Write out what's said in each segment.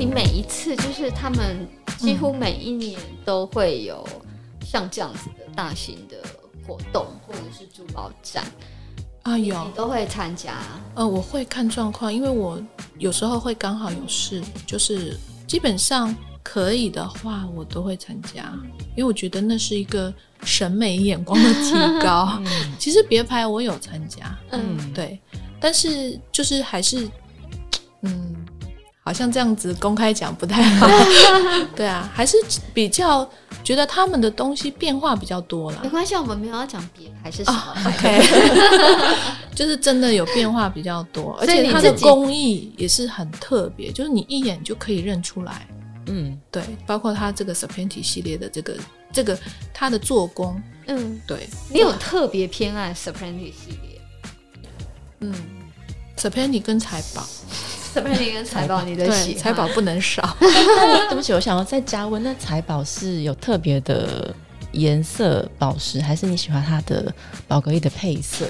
你每一次就是他们几乎每一年都会有像这样子的大型的活动，或者是珠宝展啊，有你都会参加？呃，我会看状况，因为我有时候会刚好有事，就是基本上可以的话，我都会参加，因为我觉得那是一个审美眼光的提高。嗯、其实别牌我有参加，嗯，对，但是就是还是，嗯。好像这样子公开讲不太好，对啊，还是比较觉得他们的东西变化比较多了。没关系，我们没有要讲别还是什么，oh, OK，就是真的有变化比较多，而且它的工艺也是很特别，就是你一眼就可以认出来。嗯，对，包括它这个 Serpenti 系列的这个这个它的做工，嗯，对，你有特别偏爱 Serpenti 系列？嗯，Serpenti 跟财宝。特别你跟财宝，你的喜财宝不能少。对不起，我想要再加温。那财宝是有特别的颜色宝石，还是你喜欢它的宝格丽的配色？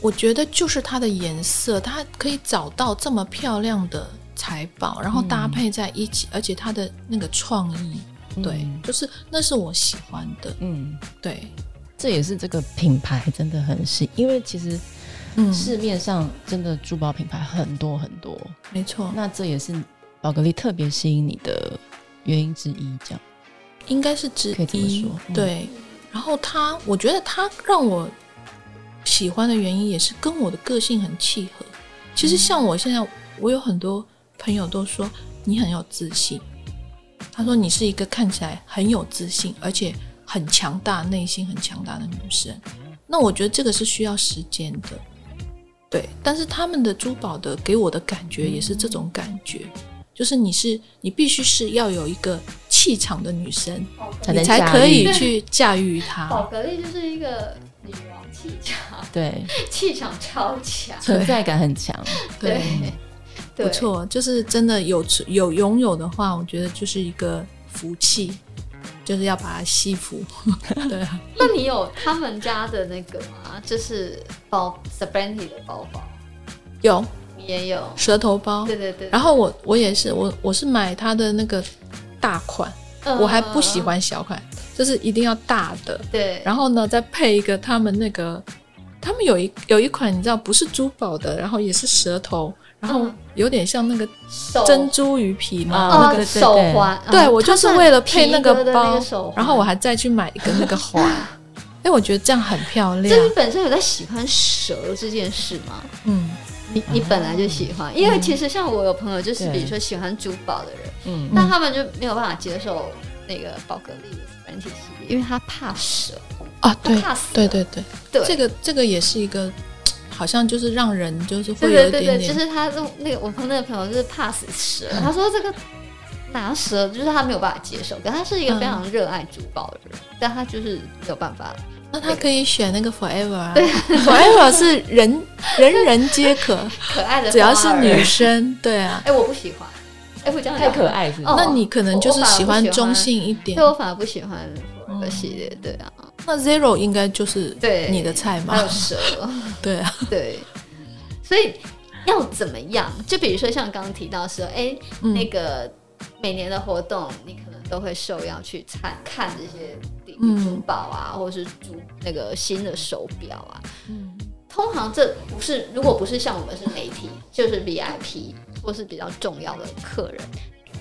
我觉得就是它的颜色，它可以找到这么漂亮的财宝，然后搭配在一起，嗯、而且它的那个创意，对，嗯、就是那是我喜欢的。嗯，对，这也是这个品牌真的很细，因为其实。嗯，市面上真的珠宝品牌很多很多，没错。那这也是宝格丽特别吸引你的原因之一，这样应该是之一。可以这么说，对。嗯、然后他，我觉得他让我喜欢的原因也是跟我的个性很契合。其实像我现在，我有很多朋友都说你很有自信，他说你是一个看起来很有自信，而且很强大，内心很强大的女生。那我觉得这个是需要时间的。对，但是他们的珠宝的给我的感觉也是这种感觉，嗯、就是你是你必须是要有一个气场的女生，才你才可以去驾驭它。宝格丽就是一个女王气场，对，气场超强，存在感很强，对，对不错，就是真的有有拥有的话，我觉得就是一个福气。就是要把它吸附，对啊。那你有他们家的那个吗？就是包 Serpenti 的包包，有，也有舌头包，对对对。然后我我也是，我我是买它的那个大款，呃、我还不喜欢小款，就是一定要大的。对。然后呢，再配一个他们那个，他们有一有一款你知道不是珠宝的，然后也是舌头。然后有点像那个珍珠鱼皮嘛，那个手环。对，我就是为了配那个包，然后我还再去买一个那个环。哎，我觉得这样很漂亮。这你本身有在喜欢蛇这件事吗？嗯，你你本来就喜欢，因为其实像我有朋友，就是比如说喜欢珠宝的人，嗯，但他们就没有办法接受那个宝格丽的 Serpenti 系列，因为他怕蛇啊，对，怕死。对对对对，这个这个也是一个。好像就是让人就是会有一点点，对对对，就是他那个我朋友那个朋友就是怕死蛇，嗯、他说这个拿蛇就是他没有办法接受，可他是一个非常热爱珠宝的人，嗯、但他就是没有办法。那他可以选那个 Forever 啊，对，Forever 是人人人皆可可爱的，只要是女生，对啊。哎，我不喜欢，哎，我这样太可爱是吗，那你可能就是喜欢中性一点，对我反而不喜欢 Forever 系列，对啊。那 Zero 应该就是对你的菜吗？还有蛇，对啊，对，所以要怎么样？就比如说像刚刚提到说，哎，那个每年的活动，你可能都会受邀去参看这些珠宝啊，或者是珠那个新的手表啊。嗯，通常这不是，如果不是像我们是媒体，就是 VIP 或是比较重要的客人。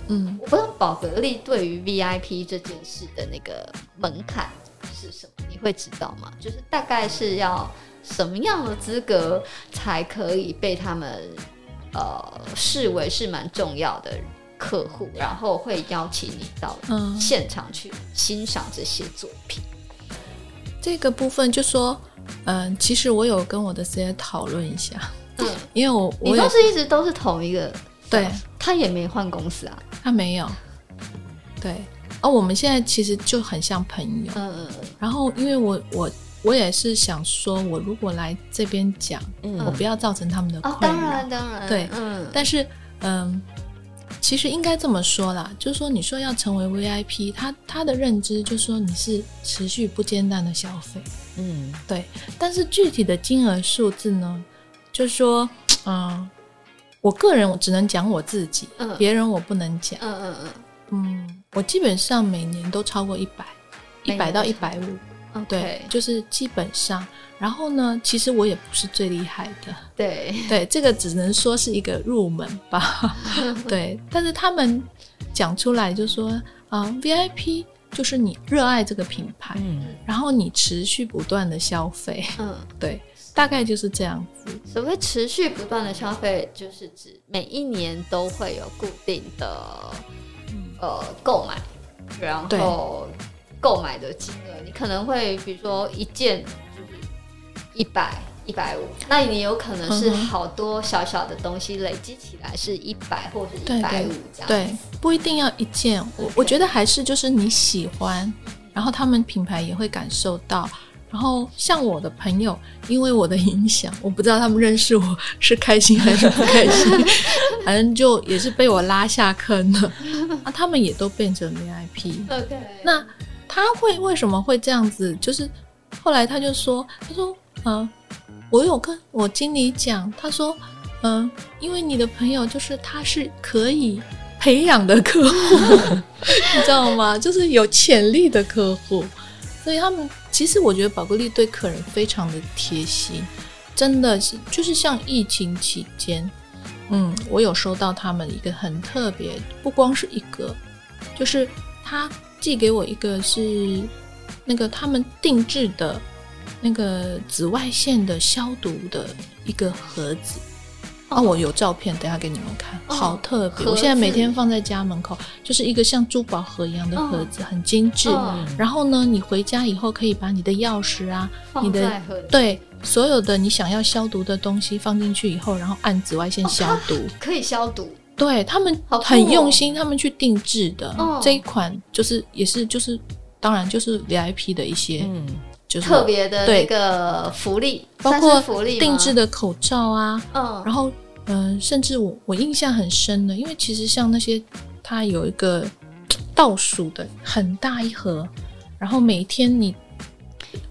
嗯，我不知道宝格丽对于 VIP 这件事的那个门槛。是什么？你会知道吗？就是大概是要什么样的资格才可以被他们呃视为是蛮重要的客户，然后会邀请你到现场去欣赏这些作品。嗯、这个部分就说，嗯、呃，其实我有跟我的 C 讨论一下，嗯，因为我我你都是一直都是同一个，对，他也没换公司啊，他没有，对。哦，我们现在其实就很像朋友。嗯嗯。然后，因为我我我也是想说，我如果来这边讲，嗯，我不要造成他们的困扰。当然当然。对，嗯。但是，嗯，其实应该这么说啦，就是说，你说要成为 VIP，他他的认知就是说你是持续不间断的消费。嗯，对。但是具体的金额数字呢，就是说，嗯，我个人我只能讲我自己，嗯别人我不能讲。嗯嗯嗯嗯，我基本上每年都超过一百，一百到一百五。嗯，对就是基本上。然后呢，其实我也不是最厉害的，对，对，这个只能说是一个入门吧。对，但是他们讲出来就说啊、呃、，VIP 就是你热爱这个品牌，嗯，然后你持续不断的消费，嗯，对，大概就是这样子。所谓持续不断的消费，就是指每一年都会有固定的呃购买，然后购买的金额，你可能会比如说一件就是一百、一百五，那你有可能是好多小小的东西累积起来是一百或者一百五这样。对，不一定要一件，我我觉得还是就是你喜欢，然后他们品牌也会感受到。然后像我的朋友，因为我的影响，我不知道他们认识我是开心还是不开心，反正就也是被我拉下坑了。啊，他们也都变成 VIP。OK，那他会为什么会这样子？就是后来他就说，他说，嗯、呃，我有跟我经理讲，他说，嗯、呃，因为你的朋友就是他是可以培养的客户，你知道吗？就是有潜力的客户，所以他们。其实我觉得宝格丽对客人非常的贴心，真的是就是像疫情期间，嗯，我有收到他们一个很特别，不光是一个，就是他寄给我一个是那个他们定制的那个紫外线的消毒的一个盒子。哦，我有照片，等下给你们看，哦、好特别！我现在每天放在家门口，就是一个像珠宝盒一样的盒子，哦、很精致。哦、然后呢，你回家以后可以把你的钥匙啊，你的对所有的你想要消毒的东西放进去以后，然后按紫外线消毒，哦、可以消毒。对他们很用心，他们去定制的、哦、这一款就是也是就是当然就是 VIP 的一些。嗯就是特别的那个福利，包括定制的口罩啊，嗯，然后嗯、呃，甚至我我印象很深的，因为其实像那些它有一个倒数的很大一盒，然后每天你。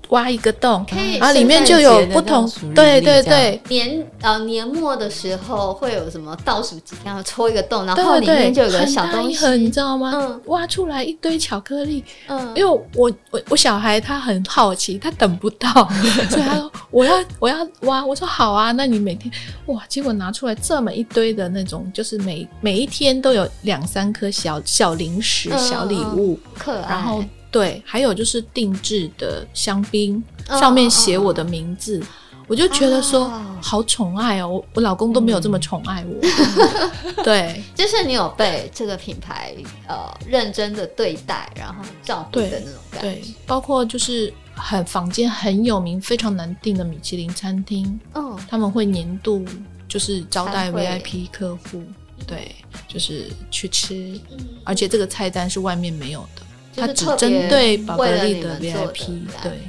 挖一个洞，然后里面就有不同，对对对，年呃年末的时候会有什么倒数几天要戳一个洞，然后里面就有个小东西，你知道吗？嗯，挖出来一堆巧克力，嗯，因为我我我小孩他很好奇，他等不到，所以他说我要我要挖，我说好啊，那你每天哇，结果拿出来这么一堆的那种，就是每每一天都有两三颗小小零食、小礼物，可爱，然后。对，还有就是定制的香槟，上面写我的名字，我就觉得说好宠爱哦，我我老公都没有这么宠爱我。对，就是你有被这个品牌呃认真的对待，然后照顾的那种感觉。对，包括就是很坊间很有名、非常难订的米其林餐厅，嗯，他们会年度就是招待 VIP 客户，对，就是去吃，而且这个菜单是外面没有的。它只针对宝格丽的 VIP，对，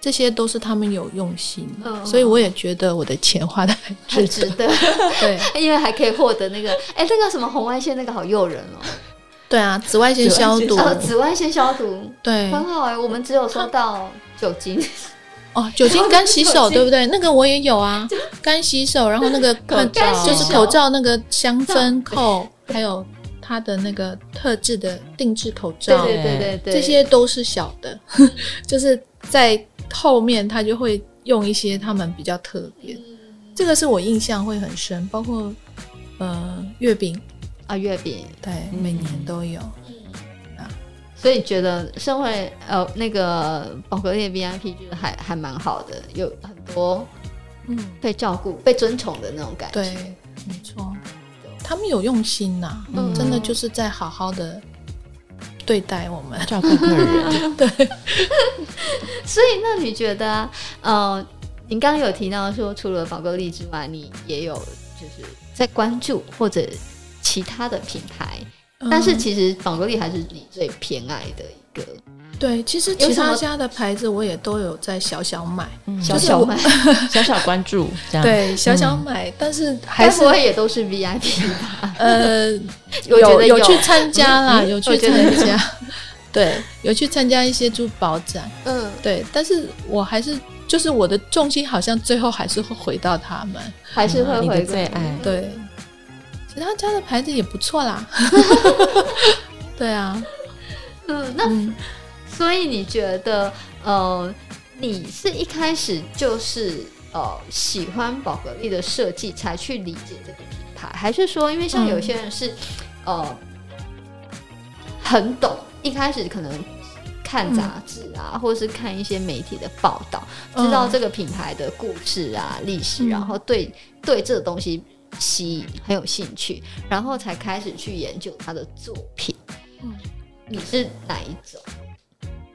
这些都是他们有用心，嗯、所以我也觉得我的钱花的很值得。得 对，因为还可以获得那个，哎、欸，那个什么红外线，那个好诱人哦。对啊，紫外线消毒，呃，紫外线消毒，对，很好哎、欸。我们只有收到酒精，哦，酒精干洗手，对不对？那个我也有啊，干洗手，然后那个口罩，就是口罩那个香氛扣，还有。它的那个特制的定制口罩，对对对对，这些都是小的，就是在后面他就会用一些他们比较特别，嗯、这个是我印象会很深，包括呃月饼。啊月饼，对，每年都有，嗯、啊，所以觉得身为呃那个宝格丽 VIP 就是还还蛮好的，有很多嗯。被照顾、被尊崇的那种感觉，对，没错。他们有用心呐、啊，嗯、真的就是在好好的对待我们，照顾客人。对，所以那你觉得，呃，您刚刚有提到说，除了宝格丽之外，你也有就是在关注或者其他的品牌，嗯、但是其实宝格丽还是你最偏爱的一个。对，其实其他家的牌子我也都有在小小买，小小买，小小关注，这样对，小小买，但是还是也都是 VIP 吧？呃，有有去参加啦，有去参加，对，有去参加一些珠宝展，嗯，对，但是我还是就是我的重心好像最后还是会回到他们，还是会回归最爱。对，其他家的牌子也不错啦。对啊，嗯，那、嗯、所以你觉得，呃，你是一开始就是呃喜欢宝格丽的设计才去理解这个品牌，还是说，因为像有些人是、嗯、呃很懂，一开始可能看杂志啊，嗯、或是看一些媒体的报道，知道这个品牌的故事啊、历史，嗯、然后对对这个东西吸引很有兴趣，然后才开始去研究他的作品。嗯，你是哪一种？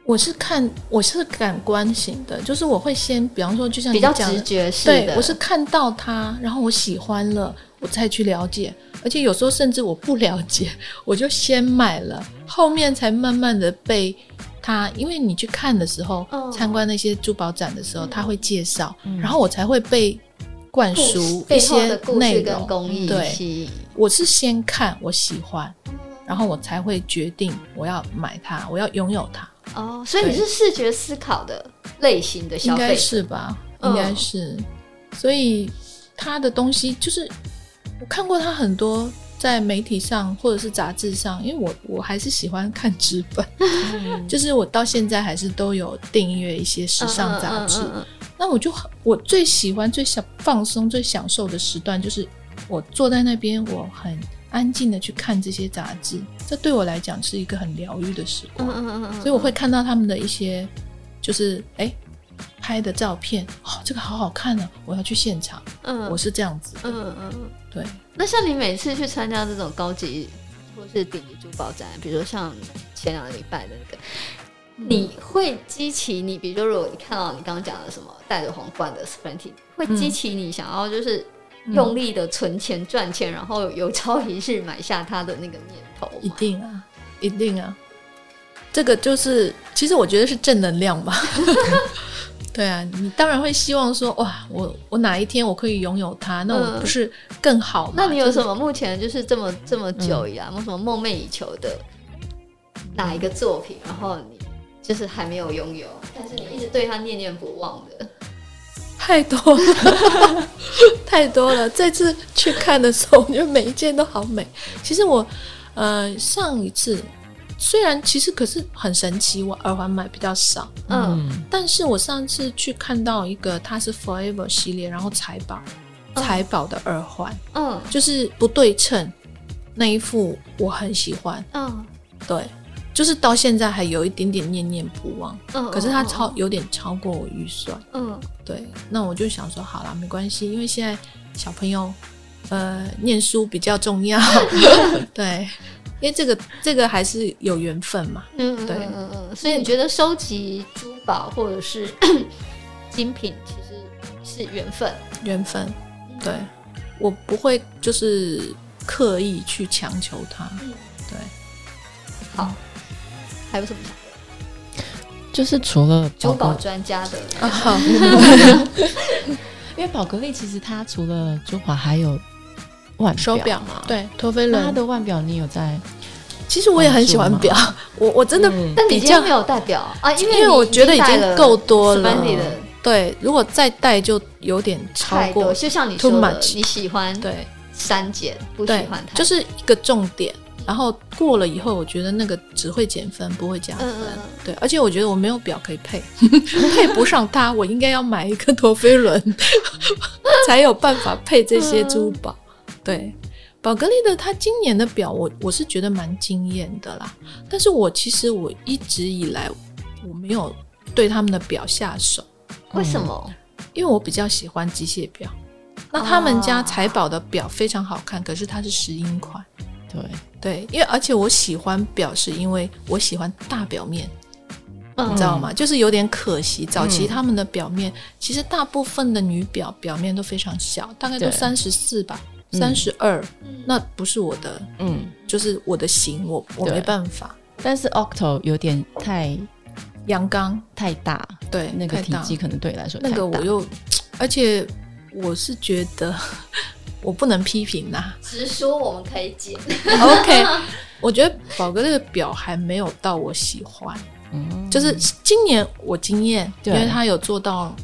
我是看，我是感官型的，就是我会先，比方说，就像比较直觉式的，对，我是看到它，然后我喜欢了，我再去了解，而且有时候甚至我不了解，我就先买了，后面才慢慢的被它，因为你去看的时候，哦、参观那些珠宝展的时候，他会介绍，嗯、然后我才会被灌输一些内容，工艺对，我是先看，我喜欢。然后我才会决定我要买它，我要拥有它。哦，所以你是视觉思考的类型的消费，应该是吧？应该是。嗯、所以他的东西就是我看过他很多在媒体上或者是杂志上，因为我我还是喜欢看纸本，嗯、就是我到现在还是都有订阅一些时尚杂志。那我就我最喜欢、最想放松、最享受的时段，就是我坐在那边，我很。安静的去看这些杂志，这对我来讲是一个很疗愈的时光。嗯嗯嗯，所以我会看到他们的一些，就是哎、欸，拍的照片，哦，这个好好看呢，我要去现场。嗯，我是这样子。嗯嗯嗯，对。那像你每次去参加这种高级或是顶级珠宝展，比如说像前两个礼拜的那个，你会激起你，比如说如果你看到你刚刚讲的什么戴着皇冠的 Splendid，会激起你想要就是。用力的存钱赚钱，然后有朝一日买下他的那个念头，一定啊，一定啊，这个就是，其实我觉得是正能量吧。对啊，你当然会希望说，哇，我我哪一天我可以拥有它，那我不是更好吗？那你有什么目前就是这么这么久以来，有什么梦寐以求的哪一个作品，然后你就是还没有拥有，但是你一直对它念念不忘的？太多了，太多了。这次去看的时候，我觉得每一件都好美。其实我，呃，上一次虽然其实可是很神奇，我耳环买比较少，嗯，但是我上次去看到一个，它是 Forever 系列，然后财宝，财宝的耳环，嗯，就是不对称那一副，我很喜欢，嗯，对。就是到现在还有一点点念念不忘，嗯，可是它超有点超过我预算，嗯，对，那我就想说好啦，没关系，因为现在小朋友，呃，念书比较重要，对，因为这个这个还是有缘分嘛，嗯，对，嗯嗯，所以你觉得收集珠宝或者是精品其实是缘分，缘分，对，我不会就是刻意去强求它，对，好。还有什么？就是除了珠宝专家的，因为宝格丽其实它除了珠宝还有腕手表嘛，对，陀飞轮。它的腕表你有在？其实我也很喜欢表，我我真的，但你今天没有戴表啊？因为因为我觉得已经够多了。对，如果再戴就有点超过，就像你说的，你喜欢对删减，不喜欢它，就是一个重点。然后过了以后，我觉得那个只会减分，不会加分。对，而且我觉得我没有表可以配，配不上它。我应该要买一个陀飞轮，才有办法配这些珠宝。嗯、对，宝格丽的它今年的表，我我是觉得蛮惊艳的啦。但是我其实我一直以来我没有对他们的表下手。为什么？因为我比较喜欢机械表。那他们家财宝的表非常好看，可是它是石英款。对。对，因为而且我喜欢表，是因为我喜欢大表面，嗯、你知道吗？就是有点可惜，早期他们的表面，嗯、其实大部分的女表表面都非常小，大概都三十四吧，三十二，那不是我的，嗯，就是我的型，我我没办法。但是 Octo 有点太阳刚，太大，对，那个体积可能对你来说，那个我又，而且我是觉得。我不能批评呐，直说我们可以剪。OK，我觉得宝哥这个表还没有到我喜欢，嗯，就是今年我惊艳，因为他有做到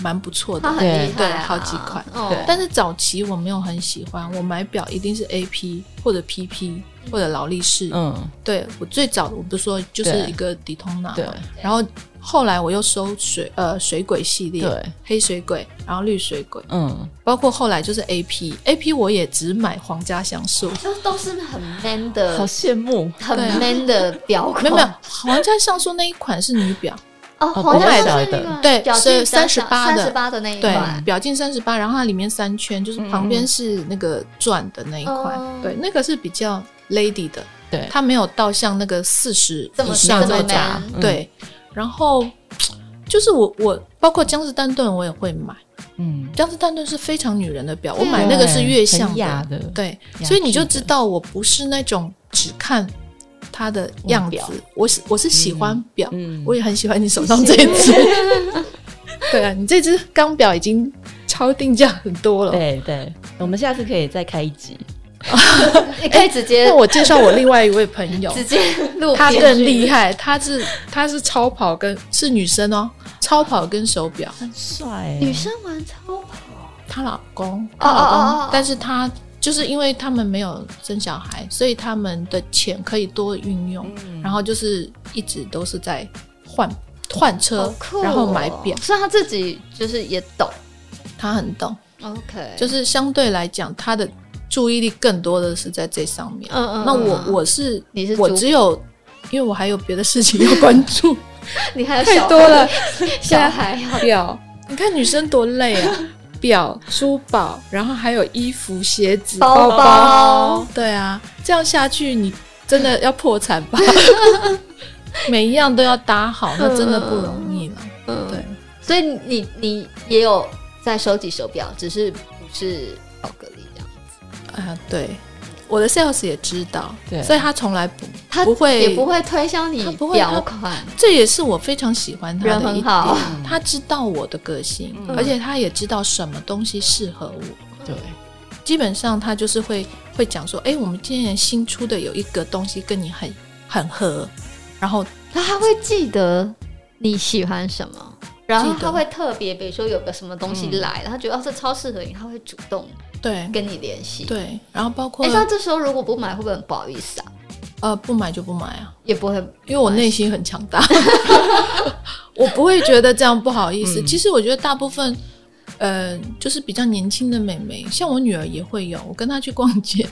蛮不错的，它很厉害啊。对，好几款。哦对。但是早期我没有很喜欢，我买表一定是 AP 或者 PP 或者劳力士。嗯，对我最早我不是说就是一个迪通拿对。嘛，然后后来我又收水呃水鬼系列，对，黑水鬼，然后绿水鬼，嗯，包括后来就是 AP，AP 我也只买皇家橡树。就都是很 man 的，好羡慕。很 man 的表款。没有没有，皇家橡树那一款是女表，哦，哦皇家我买的。那个对表径是38的。三十八的那一对，款，表径三十八，然后它里面三圈，就是旁边是那个钻的那一块，嗯对，那个是比较 lady 的，对，它没有到像那个四十以上这么那对。然后就是我我包括江诗丹顿我也会买，嗯，江诗丹顿是非常女人的表，我对买那个是月相的对，所以你就知道我不是那种只看它的样子，我是我是喜欢表，嗯我也很喜欢你手上这一只。对啊，你这只钢表已经超定价很多了。对对，我们下次可以再开一集。你可以直接那我介绍我另外一位朋友，直接录，他更厉害，他是他是超跑跟是女生哦，超跑跟手表，很帅欸，女生玩超跑，她老公，哦哦她老公，哦哦但是她就是因为他们没有生小孩，所以他们的钱可以多运用，嗯。然后就是一直都是在换换车然后买表，所以他自己就是也懂。他很懂，OK，就是相对来讲，他的注意力更多的是在这上面。嗯嗯，那我嗯。我是你是我只有，因为我还有别的事情要关注，你还有太多了，小孩要表，你看女生多累啊，表、珠宝，然后还有衣服、鞋子、包包包。对啊，这样下去你真的要破产吧？每一样都要搭好，那真的不容易了。嗯，对，所以你你也有在收集手表，只是不是宝格丽。啊、对，我的 sales 也知道，对所以他从来不他不会也不会推销你他不会表款，这也是我非常喜欢他的一很好点，他知道我的个性，嗯而且他也知道什么东西适合我。对，基本上他就是会会讲说，哎，我们今年新出的有一个东西跟你很很合，然后他还会记得你喜欢什么，然后他会特别，比如说有个什么东西来了，他觉得哦这超适合你，他会主动对跟你联系。对，然后包括哎，那这时候如果不买，会不会很不好意思啊？呃不买就不买啊，也不会，因为我内心很强大，我不会觉得这样不好意思。嗯其实我觉得大部分。呃，就是比较年轻的美眉，像我女儿也会有。我跟她去逛街，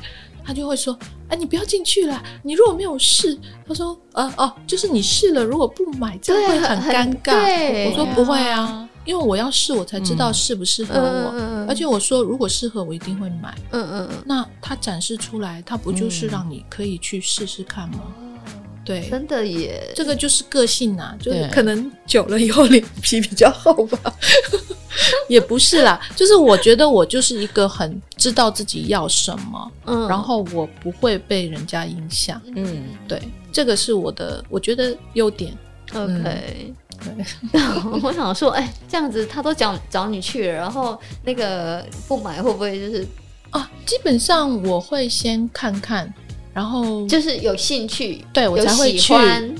她就会说：“哎，你不要进去了。你如果没有试，他说，呃，哦，就是你试了，如果不买，这样会很尴尬。”我说不会啊，因为我要试，我才知道适不适合我。而且我说，如果适合，我一定会买。嗯嗯嗯，那他展示出来，他不就是让你可以去试试看吗？对，真的耶，这个就是个性啊，就是可能久了以后脸皮比较厚吧，也不是啦，就是我觉得我就是一个很知道自己要什么，嗯然后我不会被人家影响，嗯，对，这个是我的我觉得优点。OK，对，我想说，哎，这样子他都找找你去了，然后那个不买会不会就是啊，基本上我会先看看，然后就是有兴趣，对我才会去，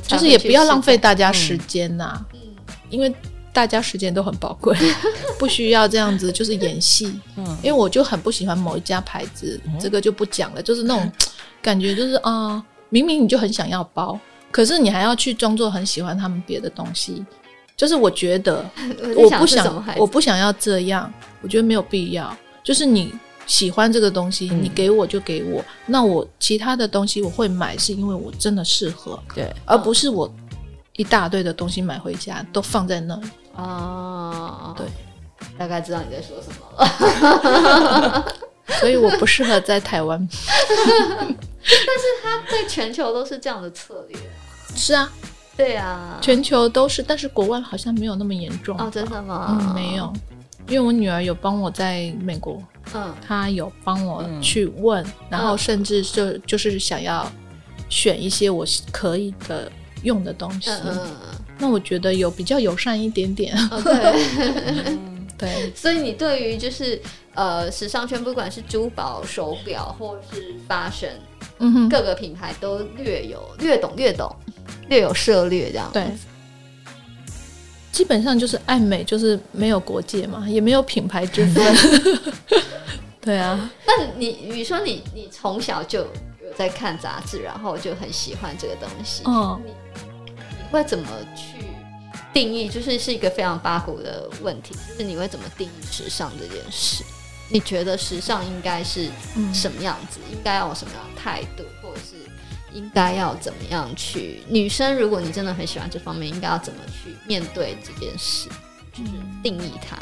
就是也不要浪费大家时间呐、嗯因为大家时间都很宝贵，不需要这样子就是演戏。嗯。因为我就很不喜欢某一家牌子，嗯。这个就不讲了，就是那种感觉，就是啊、呃明明你就很想要包，可是你还要去装作很喜欢他们别的东西，就是我觉得 去我不想我不想要这样，我觉得没有必要。就是你喜欢这个东西，嗯。你给我就给我，那我其他的东西我会买，是因为我真的适合，对，而不是我一大堆的东西买回家都放在那里。哦，对，大概知道你在说什么了。所以我不适合在台湾。但是他在全球都是这样的策略。是啊，对啊，全球都是，但是国外好像没有那么严重哦，真的吗？嗯，没有，因为我女儿有帮我在美国，嗯，她有帮我去问，然后甚至就就是想要选一些我可以的用的东西。嗯嗯那我觉得有比较友善一点点。嗯，OK。对，所以你对于就是呃时尚圈，不管是珠宝、手表或是 fashion，嗯哼，各个品牌都略有略懂、略懂、略有涉略这样。对。基本上就是爱美，就是没有国界嘛，也没有品牌之分。对啊，那你你说你你从小就有在看杂志，然后就很喜欢这个东西，嗯，你你会怎么去定义？就是是一个非常八股的问题，就是你会怎么定义时尚这件事？你觉得时尚应该是什么样子？嗯、应该要有什么样的态度，或者是应该要怎么样去？女生，如果你真的很喜欢这方面，应该要怎么去面对这件事？就是定义它。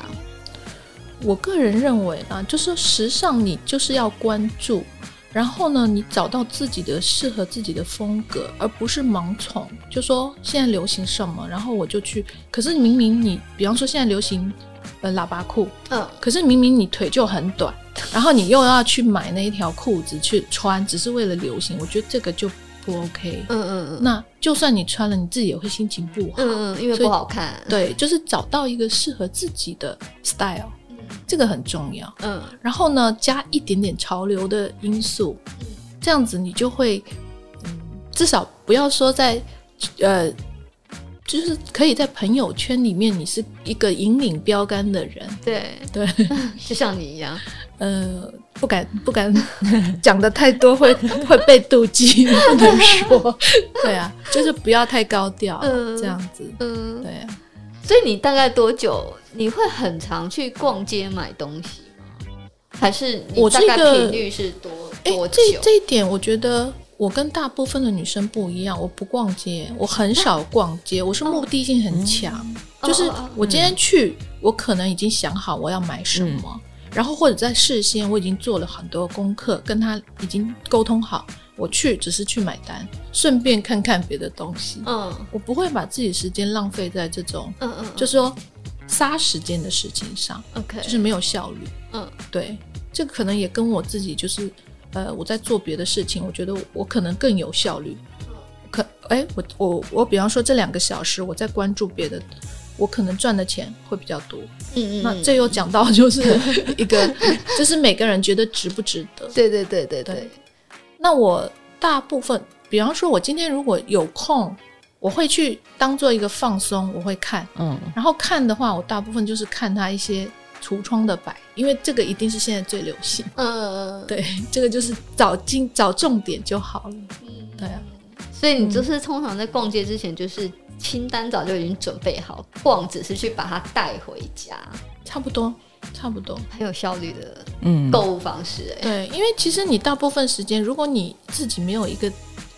我个人认为啊，就是时尚，你就是要关注，然后呢，你找到自己的适合自己的风格，而不是盲从。就说现在流行什么，然后我就去。可是明明你，比方说现在流行。呃，喇叭裤，嗯，可是明明你腿就很短，然后你又要去买那一条裤子去穿，只是为了流行，我觉得这个就不 OK。嗯嗯嗯。那就算你穿了，你自己也会心情不好。嗯嗯，因为不好看。对，就是找到一个适合自己的 style，嗯，这个很重要。嗯。然后呢，加一点点潮流的因素，这样子你就会，嗯，至少不要说在，呃。就是可以在朋友圈里面，你是一个引领标杆的人，对对，就像你一样，呃，不敢不敢 讲的太多会 会被妒忌，不能说，对啊，就是不要太高调，嗯、这样子，嗯，对啊。所以你大概多久你会很常去逛街买东西吗？还是我大概频率是多多久？这这一点我觉得。我跟大部分的女生不一样，我不逛街，我很少逛街，我是目的性很强，哦、就是我今天去，嗯、我可能已经想好我要买什么，嗯、然后或者在事先我已经做了很多功课，跟他已经沟通好，我去只是去买单，顺便看看别的东西。嗯，我不会把自己时间浪费在这种，嗯嗯，就是说杀时间的事情上，OK，就是没有效率。嗯，对，这个可能也跟我自己就是。呃，我在做别的事情，我觉得我可能更有效率。可，哎，我我我，比方说这两个小时我在关注别的，我可能赚的钱会比较多。嗯嗯。那这又讲到就是一个，就是每个人觉得值不值得。对对对对对。对。那我大部分，比方说，我今天如果有空，我会去当做一个放松，我会看。嗯。然后看的话，我大部分就是看他一些。橱窗的摆，因为这个一定是现在最流行。嗯，对，这个就是找精找重点就好了。嗯，对啊。所以你就是通常在逛街之前，就是清单早就已经准备好，逛只是去把它带回家，差不多，差不多，很有效率的嗯购物方式。欸。对，因为其实你大部分时间，如果你自己没有一个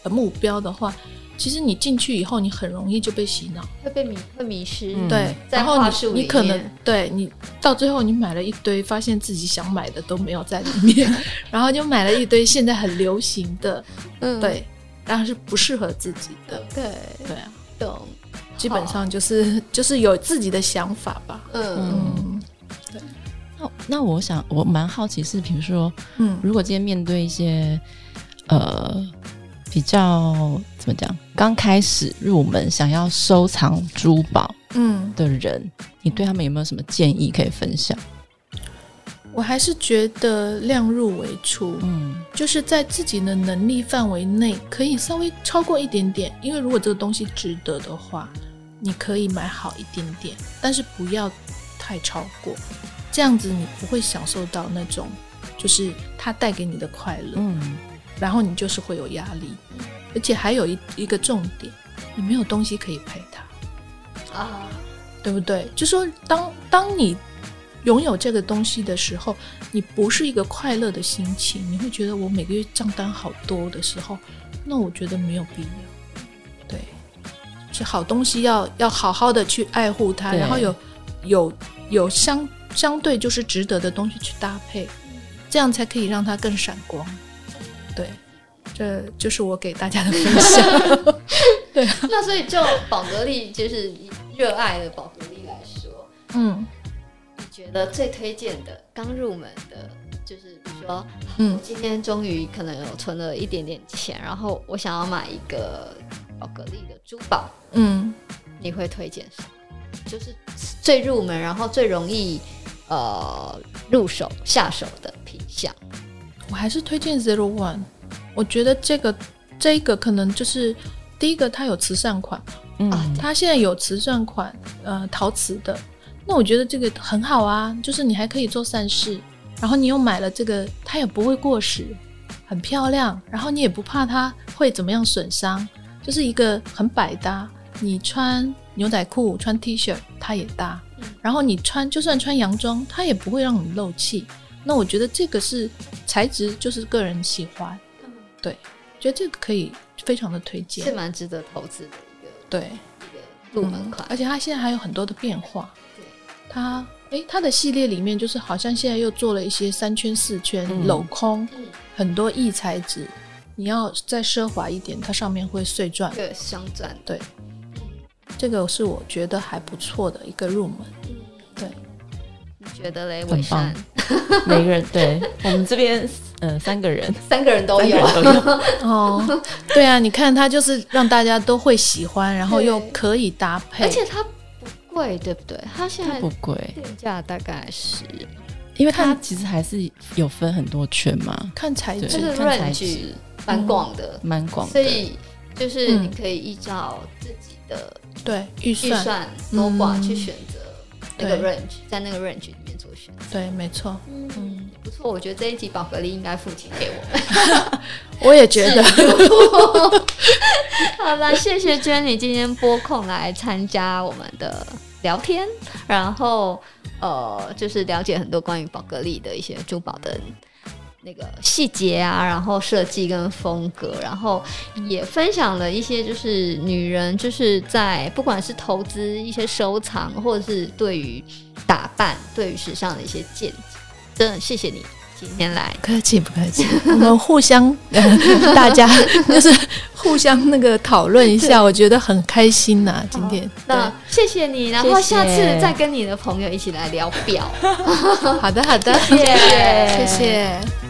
目标的话。其实你进去以后，你很容易就被洗脑，会被迷会迷失。嗯、对，然后你你可能对你到最后你买了一堆，发现自己想买的都没有在里面，然后就买了一堆现在很流行的，嗯，对，然后是不适合自己的。对对啊，懂。基本上就是就是有自己的想法吧。嗯。那那我想我蛮好奇是，比如说，嗯，如果今天面对一些呃。比较怎么讲？刚开始入门想要收藏珠宝，嗯的人，嗯、你对他们有没有什么建议可以分享？我还是觉得量入为出，嗯，就是在自己的能力范围内，可以稍微超过一点点。因为如果这个东西值得的话，你可以买好一点点，但是不要太超过，这样子你不会享受到那种就是它带给你的快乐，嗯。然后你就是会有压力，而且还有一一个重点，你没有东西可以陪他啊，对不对？就说当当你拥有这个东西的时候，你不是一个快乐的心情，你会觉得我每个月账单好多的时候，那我觉得没有必要。对，是好东西要要好好的去爱护它，然后有有有相相对就是值得的东西去搭配，这样才可以让它更闪光。对，这就是我给大家的分享。对，那所以就宝格丽，就是热爱的宝格丽来说，嗯，你觉得最推荐的刚入门的，就是比如说，嗯，今天终于可能有存了一点点钱，然后我想要买一个宝格丽的珠宝，嗯，你会推荐什么？就是最入门，然后最容易呃入手下手的品相。我还是推荐 Zero One，我觉得这个这个可能就是第一个，它有慈善款。嗯，它现在有慈善款，呃，陶瓷的。那我觉得这个很好啊，就是你还可以做善事，然后你又买了这个，它也不会过时，很漂亮，然后你也不怕它会怎么样损伤，就是一个很百搭。你穿牛仔裤、穿 T 恤，它也搭。然后你穿就算穿洋装，它也不会让你漏气。那我觉得这个是材质，就是个人喜欢。对，觉得这个可以非常的推荐，是蛮值得投资的一个对一个入门款，嗯，而且它现在还有很多的变化。它诶，它的系列里面就是好像现在又做了一些三圈四圈镂空，嗯、很多异材质。你要再奢华一点，它上面会碎钻，对，镶钻，对。这个是我觉得还不错的一个入门，对。你觉得嘞？伟珊，每个人对。我们这边，呃，三个人，三个人都有，都有。哦。对啊，你看他就是让大家都会喜欢，然后又可以搭配，而且它不。贵对不对？它现在不贵，定价大概是，因为它其实还是有分很多圈嘛，看材质，就是 range 蛮广的，蛮广，所以就是你可以依照自己的对预算。算多寡去选择那个 range，在那个 range 里面做选择，对，没错，嗯，不错，我觉得这一集宝格丽应该付钱给我。们，我也觉得。好了，谢谢 Jenny 今天拨空来参加我们的。聊天，然后呃，就是了解很多关于宝格丽的一些珠宝的那个细节啊，然后设计跟风格，然后也分享了一些就是女人就是在不管是投资一些收藏，或者是对于打扮、对于时尚的一些见解，真的谢谢你。今天来，客气不客气，我们互相，大家 就是互相那个讨论一下，我觉得很开心呐。今天，那谢谢你，然后下次再跟你的朋友一起来聊表。好的，好的，谢谢，谢谢。